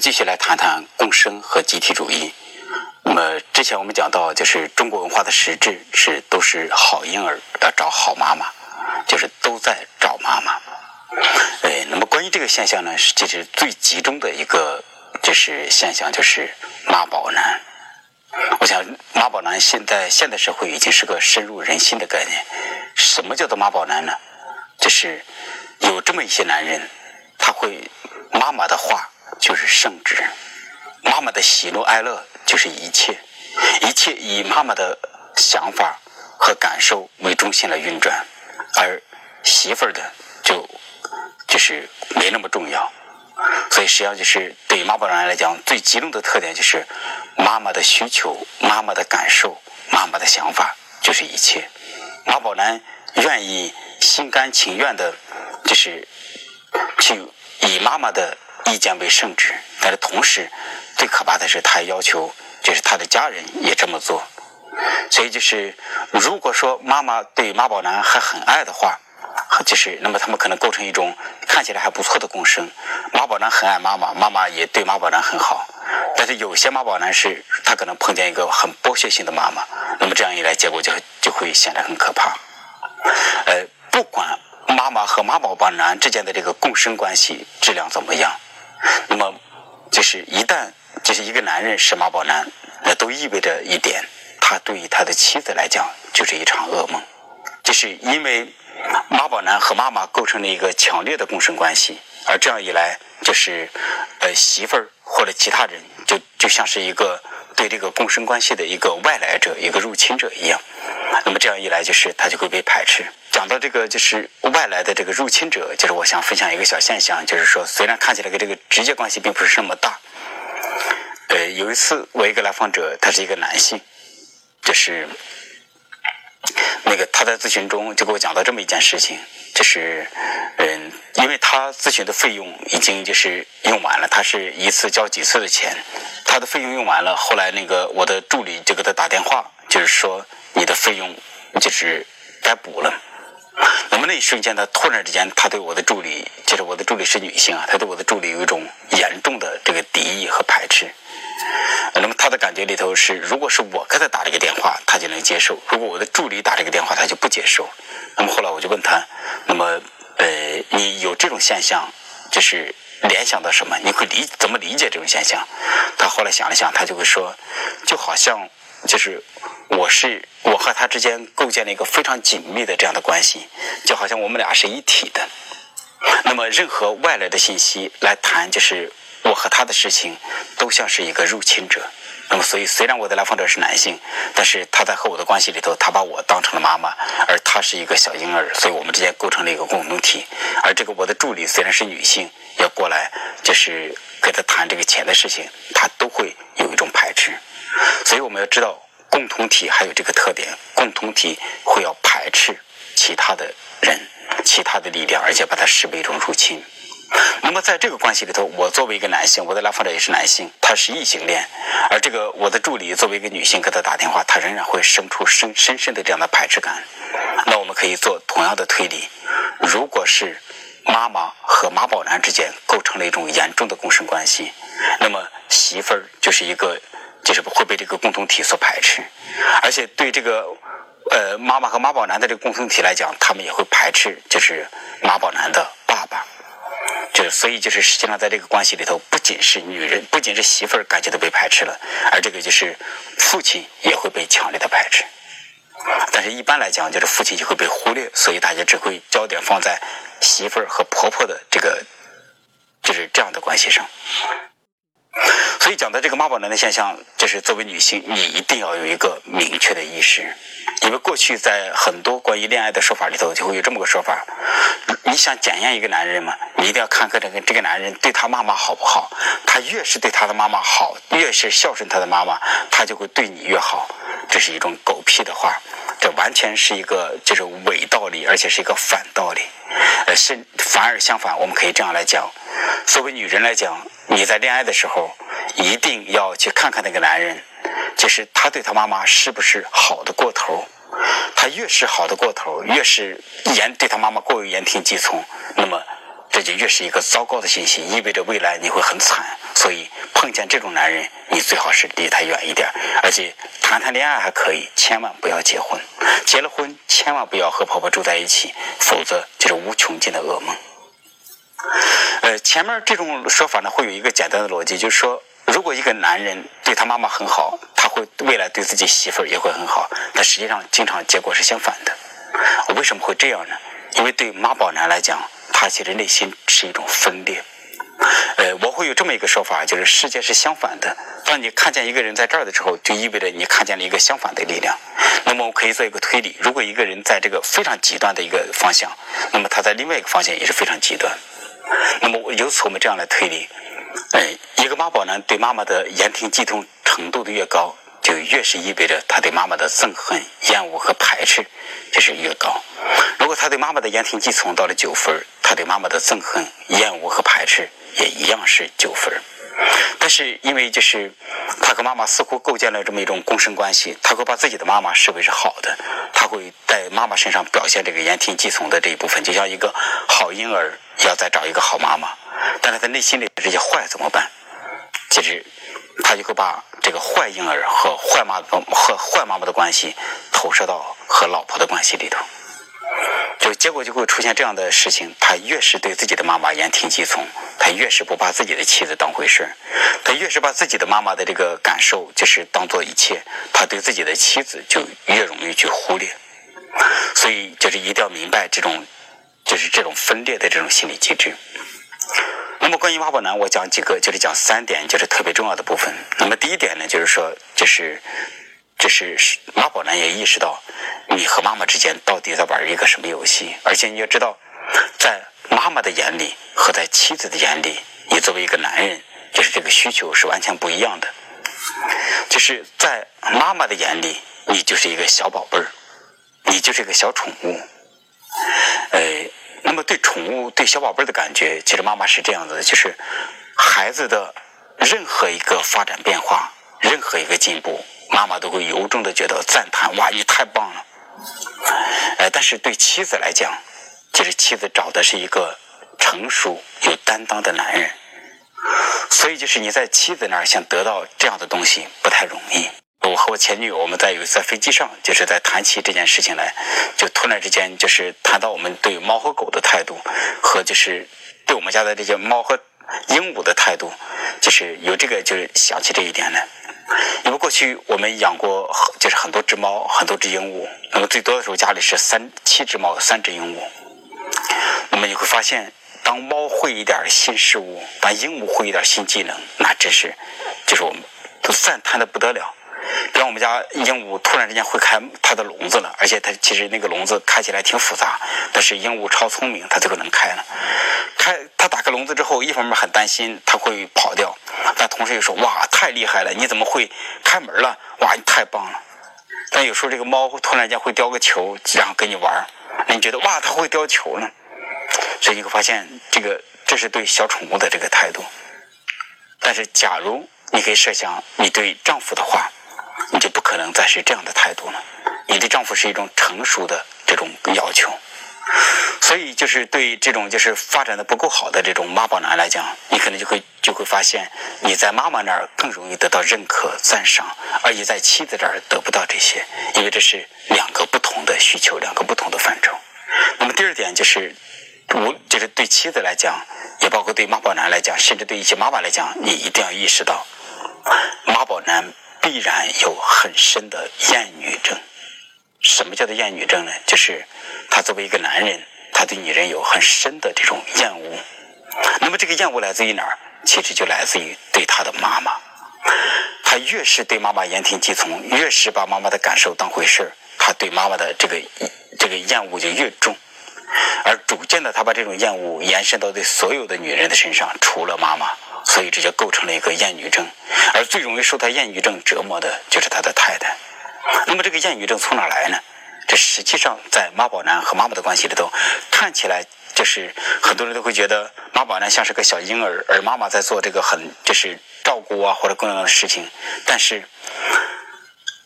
继续来谈谈共生和集体主义。那么之前我们讲到，就是中国文化的实质是都是好婴儿要找好妈妈，就是都在找妈妈。哎，那么关于这个现象呢，其实最集中的一个就是现象就是妈宝男。我想妈宝男现在现代社会已经是个深入人心的概念。什么叫做妈宝男呢？就是有这么一些男人，他会妈妈的话就是圣旨，妈妈的喜怒哀乐就是一切，一切以妈妈的想法和感受为中心来运转，而媳妇儿的就就是没那么重要。所以实际上就是对妈宝男来讲，最集中的特点就是妈妈的需求、妈妈的感受、妈妈的想法就是一切。妈宝男愿意心甘情愿的，就是去以妈妈的意见为圣旨，但是同时最可怕的是，他要求就是他的家人也这么做。所以就是如果说妈妈对妈宝男还很爱的话。就是，那么他们可能构成一种看起来还不错的共生。妈宝男很爱妈妈，妈妈也对妈宝男很好。但是有些妈宝男是，他可能碰见一个很剥削性的妈妈，那么这样一来，结果就就会显得很可怕。呃，不管妈妈和妈宝男之间的这个共生关系质量怎么样，那么就是一旦就是一个男人是妈宝男，那都意味着一点，他对于他的妻子来讲就是一场噩梦，就是因为。妈宝男和妈妈构成了一个强烈的共生关系，而这样一来，就是呃媳妇儿或者其他人，就就像是一个对这个共生关系的一个外来者、一个入侵者一样。那么这样一来，就是他就会被排斥。讲到这个就是外来的这个入侵者，就是我想分享一个小现象，就是说虽然看起来跟这个直接关系并不是那么大，呃，有一次我一个来访者，他是一个男性，就是。那个他在咨询中就给我讲到这么一件事情，就是，嗯，因为他咨询的费用已经就是用完了，他是一次交几次的钱，他的费用用完了，后来那个我的助理就给他打电话，就是说你的费用就是该补了。那么那一瞬间呢，突然之间，他对我的助理，就是我的助理是女性啊，他对我的助理有一种严重的这个敌意和排斥。那么他的感觉里头是，如果是我给他打这个电话，他就能接受；如果我的助理打这个电话，他就不接受。那么后来我就问他，那么呃，你有这种现象，就是联想到什么？你会理怎么理解这种现象？他后来想了想，他就会说，就好像就是我是我和他之间构建了一个非常紧密的这样的关系，就好像我们俩是一体的。那么任何外来的信息来谈，就是。我和他的事情都像是一个入侵者，那么所以虽然我的来访者是男性，但是他在和我的关系里头，他把我当成了妈妈，而他是一个小婴儿，所以我们之间构成了一个共同体。而这个我的助理虽然是女性，要过来就是跟他谈这个钱的事情，他都会有一种排斥。所以我们要知道，共同体还有这个特点，共同体会要排斥其他的人、其他的力量，而且把它视为一种入侵。那么在这个关系里头，我作为一个男性，我的来访者也是男性，他是异性恋，而这个我的助理作为一个女性给他打电话，他仍然会生出深深深的这样的排斥感。那我们可以做同样的推理：如果是妈妈和妈宝男之间构成了一种严重的共生关系，那么媳妇儿就是一个就是会被这个共同体所排斥，而且对这个呃妈妈和妈宝男的这个共同体来讲，他们也会排斥就是妈宝男的爸爸。就所以就是实际上在这个关系里头，不仅是女人，不仅是媳妇儿感觉到被排斥了，而这个就是父亲也会被强烈的排斥。但是，一般来讲，就是父亲就会被忽略，所以大家只会焦点放在媳妇儿和婆婆的这个就是这样的关系上。所以讲到这个妈宝男的现象，就是作为女性，你一定要有一个明确的意识，因为过去在很多关于恋爱的说法里头，就会有这么个说法：你想检验一个男人嘛，你一定要看看这个这个男人对他妈妈好不好。他越是对他的妈妈好，越是孝顺他的妈妈，他就会对你越好。这是一种狗屁的话，这完全是一个就是伪道理，而且是一个反道理。呃，是反而相反，我们可以这样来讲：作为女人来讲。你在恋爱的时候，一定要去看看那个男人，就是他对他妈妈是不是好的过头。他越是好的过头，越是言对他妈妈过于言听计从，那么这就越是一个糟糕的信息，意味着未来你会很惨。所以碰见这种男人，你最好是离他远一点，而且谈谈恋爱还可以，千万不要结婚。结了婚，千万不要和婆婆住在一起，否则就是无穷尽的噩梦。呃，前面这种说法呢，会有一个简单的逻辑，就是说，如果一个男人对他妈妈很好，他会未来对自己媳妇儿也会很好，但实际上经常结果是相反的。为什么会这样呢？因为对妈宝男来讲，他其实内心是一种分裂。呃，我会有这么一个说法，就是世界是相反的。当你看见一个人在这儿的时候，就意味着你看见了一个相反的力量。那么我可以做一个推理：如果一个人在这个非常极端的一个方向，那么他在另外一个方向也是非常极端。那么由此我们这样来推理：呃，一个妈宝男对妈妈的言听计从程度的越高，就越是意味着他对妈妈的憎恨、厌恶和排斥就是越高。如果他对妈妈的言听计从到了九分，他对妈妈的憎恨、厌恶和排斥。也一样是九分，但是因为就是他和妈妈似乎构建了这么一种共生关系，他会把自己的妈妈视为是好的，他会在妈妈身上表现这个言听计从的这一部分，就像一个好婴儿要再找一个好妈妈，但是他内心里这些坏怎么办？其实他就会把这个坏婴儿和坏妈和坏妈妈的关系投射到和老婆的关系里头。就结果就会出现这样的事情，他越是对自己的妈妈言听计从，他越是不把自己的妻子当回事他越是把自己的妈妈的这个感受就是当做一切，他对自己的妻子就越容易去忽略。所以就是一定要明白这种，就是这种分裂的这种心理机制。那么关于妈宝男，我讲几个，就是讲三点，就是特别重要的部分。那么第一点呢，就是说，就是。就是妈宝男也意识到，你和妈妈之间到底在玩一个什么游戏，而且你要知道，在妈妈的眼里和在妻子的眼里，你作为一个男人，就是这个需求是完全不一样的。就是在妈妈的眼里，你就是一个小宝贝儿，你就是一个小宠物。呃，那么对宠物、对小宝贝儿的感觉，其实妈妈是这样子的，就是孩子的任何一个发展变化，任何一个进步。妈妈都会由衷的觉得赞叹，哇，你太棒了！呃，但是对妻子来讲，其实妻子找的是一个成熟有担当的男人，所以就是你在妻子那儿想得到这样的东西不太容易。我和我前女友，我们在有一次在飞机上，就是在谈起这件事情来，就突然之间就是谈到我们对猫和狗的态度，和就是对我们家的这些猫和鹦鹉的态度，就是有这个就是想起这一点来。因为过去我们养过，就是很多只猫，很多只鹦鹉。那么最多的时候家里是三七只猫，三只鹦鹉。那么你会发现，当猫会一点新事物，当鹦鹉会一点新技能，那真是，就是我们都赞叹的不得了。比方我们家鹦鹉突然之间会开它的笼子了，而且它其实那个笼子开起来挺复杂，但是鹦鹉超聪明，它最后能开了。开它打开笼子之后，一方面很担心它会跑掉，但同时又说哇太厉害了，你怎么会开门了？哇你太棒了。但有时候这个猫突然间会叼个球，然后跟你玩，那你觉得哇它会叼球呢？所以你会发现这个这是对小宠物的这个态度。但是假如你可以设想你对丈夫的话。你就不可能再是这样的态度了。你对丈夫是一种成熟的这种要求，所以就是对这种就是发展的不够好的这种妈宝男来讲，你可能就会就会发现你在妈妈那儿更容易得到认可赞赏，而你在妻子这儿得不到这些，因为这是两个不同的需求，两个不同的范畴。那么第二点就是，无就是对妻子来讲，也包括对妈宝男来讲，甚至对一些妈妈来讲，你一定要意识到，妈宝男。必然有很深的厌女症。什么叫做厌女症呢？就是他作为一个男人，他对女人有很深的这种厌恶。那么这个厌恶来自于哪儿？其实就来自于对他的妈妈。他越是对妈妈言听计从，越是把妈妈的感受当回事他对妈妈的这个这个厌恶就越重。而逐渐的，他把这种厌恶延伸到对所有的女人的身上，除了妈妈。所以这就构成了一个厌女症，而最容易受他厌女症折磨的就是他的太太。那么这个厌女症从哪来呢？这实际上在妈宝男和妈妈的关系里头，看起来就是很多人都会觉得妈宝男像是个小婴儿，而妈妈在做这个很就是照顾啊或者各样的事情。但是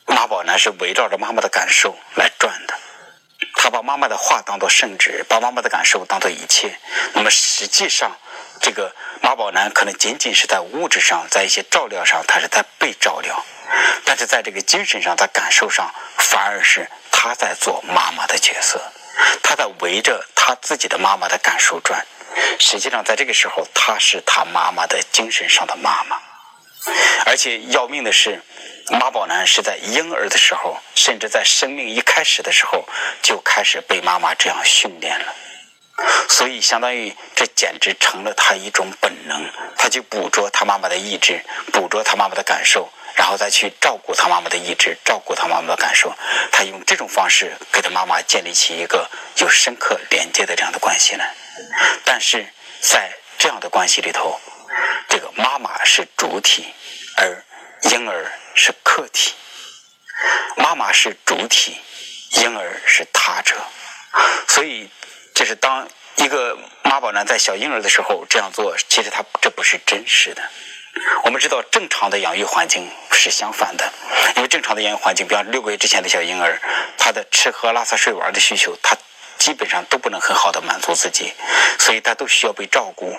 妈宝男是围绕着妈妈的感受来转的。他把妈妈的话当做圣旨，把妈妈的感受当做一切。那么实际上，这个妈宝男可能仅仅是在物质上，在一些照料上，他是在被照料，但是在这个精神上，在感受上，反而是他在做妈妈的角色，他在围着他自己的妈妈的感受转。实际上，在这个时候，他是他妈妈的精神上的妈妈。而且要命的是，妈宝男是在婴儿的时候，甚至在生命一开始的时候，就开始被妈妈这样训练了。所以，相当于这简直成了他一种本能，他去捕捉他妈妈的意志，捕捉他妈妈的感受，然后再去照顾他妈妈的意志，照顾他妈妈的感受。他用这种方式给他妈妈建立起一个有深刻连接的这样的关系来。但是在这样的关系里头，这个妈妈是主体，而婴儿是客体。妈妈是主体，婴儿是他者。所以，就是当一个妈宝男在小婴儿的时候这样做，其实他这不是真实的。我们知道，正常的养育环境是相反的，因为正常的养育环境，比方六个月之前的小婴儿，他的吃喝拉撒睡玩的需求，他。基本上都不能很好的满足自己，所以他都需要被照顾。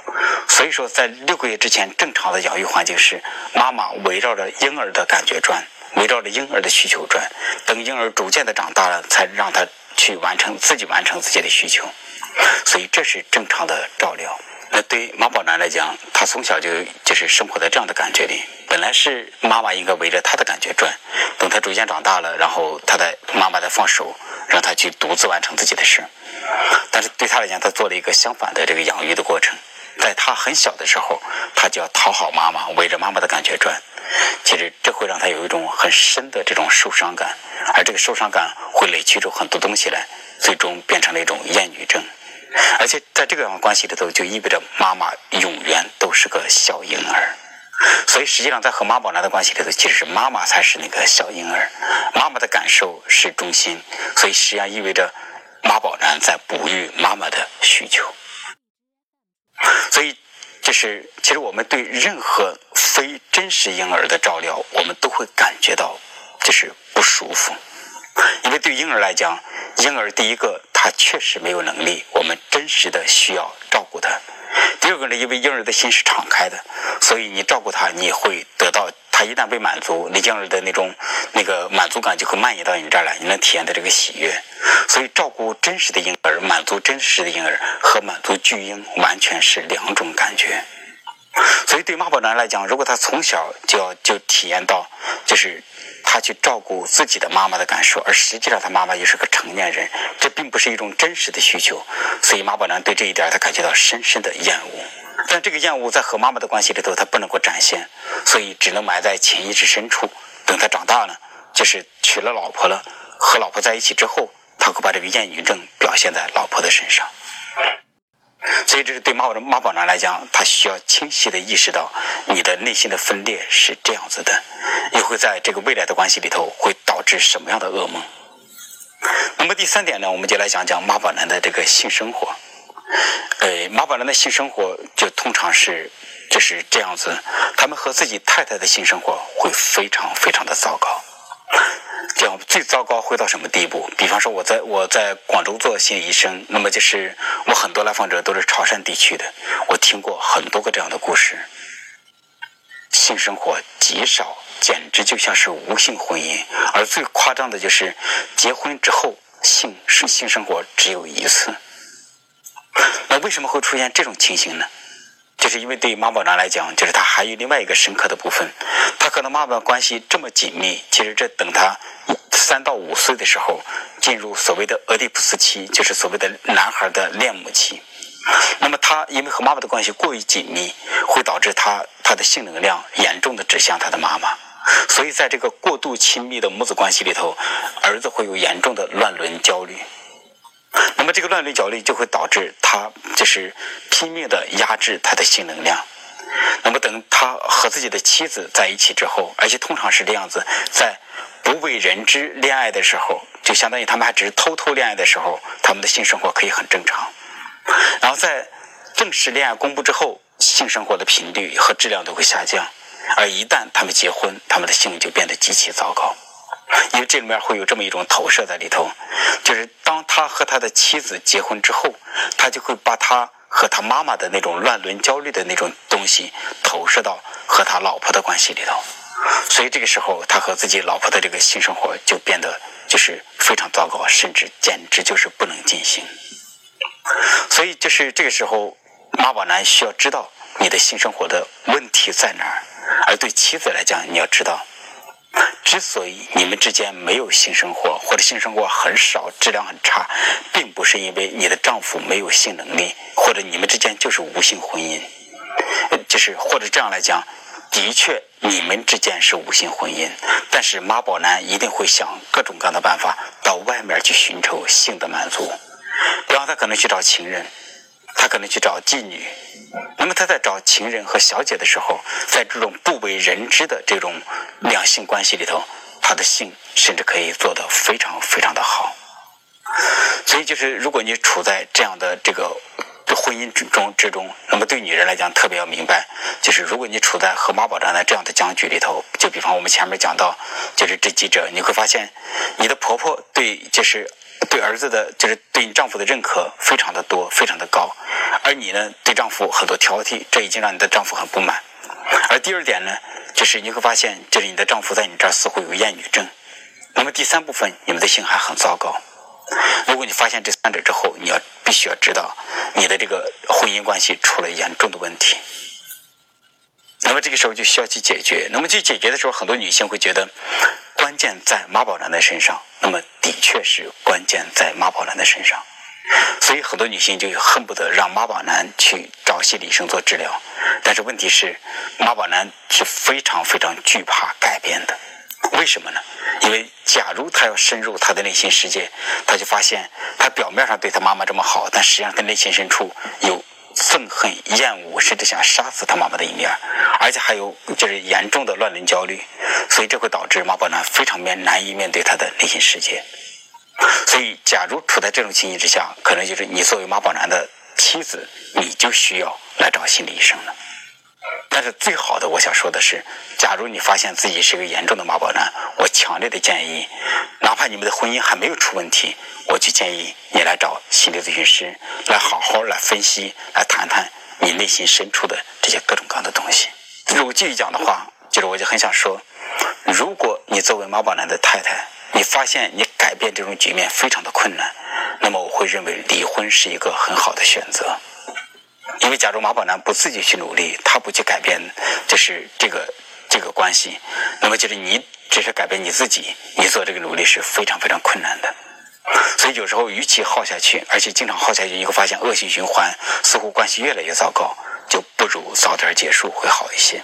所以说，在六个月之前，正常的养育环境是妈妈围绕着婴儿的感觉转，围绕着婴儿的需求转。等婴儿逐渐的长大了，才让他去完成自己完成自己的需求。所以这是正常的照料。那对妈宝男来讲，他从小就就是生活在这样的感觉里。本来是妈妈应该围着他的感觉转，等他逐渐长大了，然后他的妈妈再放手，让他去独自完成自己的事。但是对他来讲，他做了一个相反的这个养育的过程。在他很小的时候，他就要讨好妈妈，围着妈妈的感觉转。其实这会让他有一种很深的这种受伤感，而这个受伤感会累积出很多东西来，最终变成了一种厌女症。而且在这个关系里头，就意味着妈妈永远都是个小婴儿。所以实际上，在和妈宝男的关系里头，其实是妈妈才是那个小婴儿，妈妈的感受是中心。所以实际上意味着妈宝男在哺育妈妈的需求。所以，就是其实我们对任何非真实婴儿的照料，我们都会感觉到就是不舒服，因为对婴儿来讲，婴儿第一个他确实没有能力，我们真实的需要照顾他。第二个呢，因为婴儿的心是敞开的，所以你照顾他，你会得到他一旦被满足，你婴儿的那种那个满足感就会蔓延到你这儿来，你能体验到这个喜悦。所以照顾真实的婴儿，满足真实的婴儿和满足巨婴完全是两种感觉。所以对妈宝男来讲，如果他从小就要就体验到，就是他去照顾自己的妈妈的感受，而实际上他妈妈也是个成年人，这并不是一种真实的需求。所以妈宝男对这一点他感觉到深深的厌恶。但这个厌恶在和妈妈的关系里头，他不能够展现，所以只能埋在潜意识深处。等他长大了，就是娶了老婆了，和老婆在一起之后，他会把这个厌女症表现在老婆的身上。所以，这是对妈宝妈宝男来讲，他需要清晰的意识到，你的内心的分裂是这样子的，你会在这个未来的关系里头会导致什么样的噩梦？那么第三点呢，我们就来讲讲妈宝男的这个性生活。呃，妈宝男的性生活就通常是就是这样子，他们和自己太太的性生活会非常非常的糟糕。这样最糟糕会到什么地步？比方说，我在我在广州做心理医生，那么就是我很多来访者都是潮汕地区的，我听过很多个这样的故事。性生活极少，简直就像是无性婚姻，而最夸张的就是结婚之后性性性生活只有一次。那为什么会出现这种情形呢？就是因为对于妈宝男来讲，就是他还有另外一个深刻的部分，他可能妈妈关系这么紧密，其实这等他三到五岁的时候进入所谓的俄狄浦斯期，就是所谓的男孩的恋母期。那么他因为和妈妈的关系过于紧密，会导致他他的性能量严重的指向他的妈妈，所以在这个过度亲密的母子关系里头，儿子会有严重的乱伦焦虑。那么这个乱伦焦虑就会导致他就是拼命的压制他的性能量。那么等他和自己的妻子在一起之后，而且通常是这样子，在不为人知恋爱的时候，就相当于他们还只是偷偷恋爱的时候，他们的性生活可以很正常。然后在正式恋爱公布之后，性生活的频率和质量都会下降。而一旦他们结婚，他们的性就变得极其糟糕。因为这里面会有这么一种投射在里头，就是当他和他的妻子结婚之后，他就会把他和他妈妈的那种乱伦焦虑的那种东西投射到和他老婆的关系里头，所以这个时候他和自己老婆的这个性生活就变得就是非常糟糕，甚至简直就是不能进行。所以就是这个时候，妈宝男需要知道你的性生活的问题在哪儿，而对妻子来讲，你要知道。之所以你们之间没有性生活，或者性生活很少、质量很差，并不是因为你的丈夫没有性能力，或者你们之间就是无性婚姻，就是或者这样来讲，的确你们之间是无性婚姻，但是妈宝男一定会想各种各样的办法到外面去寻求性的满足，比方他可能去找情人。他可能去找妓女，那么他在找情人和小姐的时候，在这种不为人知的这种两性关系里头，他的性甚至可以做得非常非常的好。所以，就是如果你处在这样的这个婚姻之中之中，那么对女人来讲特别要明白，就是如果你处在和妈宝男的这样的僵局里头，就比方我们前面讲到，就是这几者，你会发现你的婆婆对就是。对儿子的，就是对你丈夫的认可非常的多，非常的高，而你呢，对丈夫很多挑剔，这已经让你的丈夫很不满。而第二点呢，就是你会发现，就是你的丈夫在你这儿似乎有厌女症。那么第三部分，你们的性还很糟糕。如果你发现这三者之后，你要必须要知道，你的这个婚姻关系出了严重的问题。那么这个时候就需要去解决。那么去解决的时候，很多女性会觉得。关键在妈宝男的身上，那么的确是关键在妈宝男的身上，所以很多女性就恨不得让妈宝男去找心理医生做治疗。但是问题是，妈宝男是非常非常惧怕改变的。为什么呢？因为假如他要深入他的内心世界，他就发现他表面上对他妈妈这么好，但实际上他内心深处有。憎恨、厌恶，甚至想杀死他妈妈的一面，而且还有就是严重的乱伦焦虑，所以这会导致马宝男非常面难以面对他的内心世界。所以，假如处在这种情形之下，可能就是你作为马宝男的妻子，你就需要来找心理医生了。但是最好的，我想说的是，假如你发现自己是一个严重的妈宝男，我强烈的建议，哪怕你们的婚姻还没有出问题，我就建议你来找心理咨询师，来好好来分析，来谈谈你内心深处的这些各种各样的东西。如果继续讲的话，就是我就很想说，如果你作为妈宝男的太太，你发现你改变这种局面非常的困难，那么我会认为离婚是一个很好的选择。因为假如马宝男不自己去努力，他不去改变，就是这个这个关系，那么就是你只是改变你自己，你做这个努力是非常非常困难的。所以有时候与其耗下去，而且经常耗下去，你会发现恶性循环，似乎关系越来越糟糕，就不如早点结束会好一些。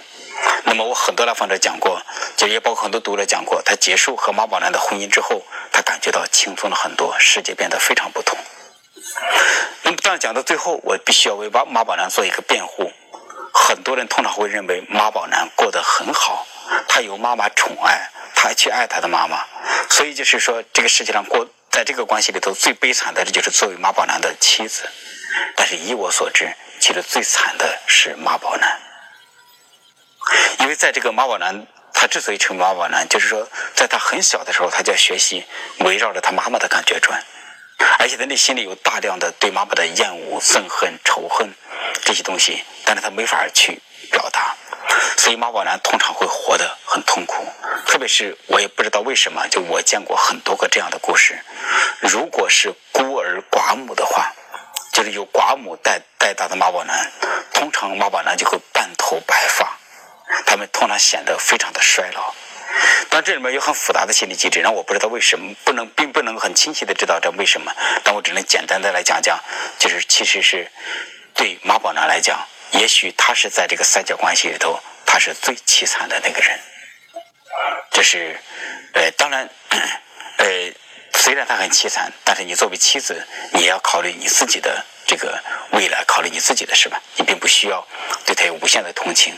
那么我很多来访者讲过，就也包括很多读者讲过，他结束和马宝男的婚姻之后，他感觉到轻松了很多，世界变得非常不同。那么，当然讲到最后，我必须要为马马宝男做一个辩护。很多人通常会认为马宝男过得很好，他有妈妈宠爱，他去爱他的妈妈，所以就是说，这个世界上过在这个关系里头最悲惨的，就是作为马宝男的妻子。但是以我所知，其实最惨的是马宝男，因为在这个马宝男，他之所以成马宝男，就是说，在他很小的时候，他就要学习围绕着他妈妈的感觉转。而且他内心里有大量的对妈妈的厌恶、憎恨、仇恨这些东西，但是他没法去表达，所以妈宝男通常会活得很痛苦。特别是我也不知道为什么，就我见过很多个这样的故事。如果是孤儿寡母的话，就是有寡母带带大的妈宝男，通常妈宝男就会半头白发，他们通常显得非常的衰老。但这里面有很复杂的心理机制，让我不知道为什么不能，并不能很清晰的知道这为什么。但我只能简单的来讲讲，就是其实是对马宝男来讲，也许他是在这个三角关系里头，他是最凄惨的那个人。这是，呃，当然，呃，虽然他很凄惨，但是你作为妻子，你要考虑你自己的这个未来，考虑你自己的，是吧？你并不需要对他有无限的同情。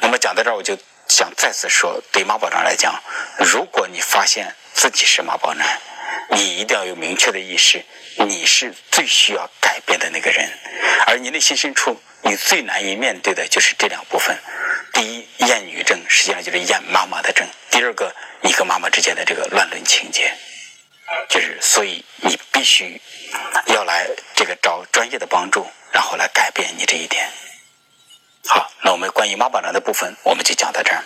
那么讲到这儿，我就。想再次说对妈宝男来讲如果你发现自己是妈宝男你一定要有明确的意识你是最需要改变的那个人。而你内心深处你最难以面对的就是这两部分。第一厌女症实际上就是厌妈妈的症。第二个你和妈妈之间的这个乱伦情节。就是所以你必须要来这个找专业的帮助然后来改变你这一点。好那我们关于妈宝男的部分我们就讲到这儿。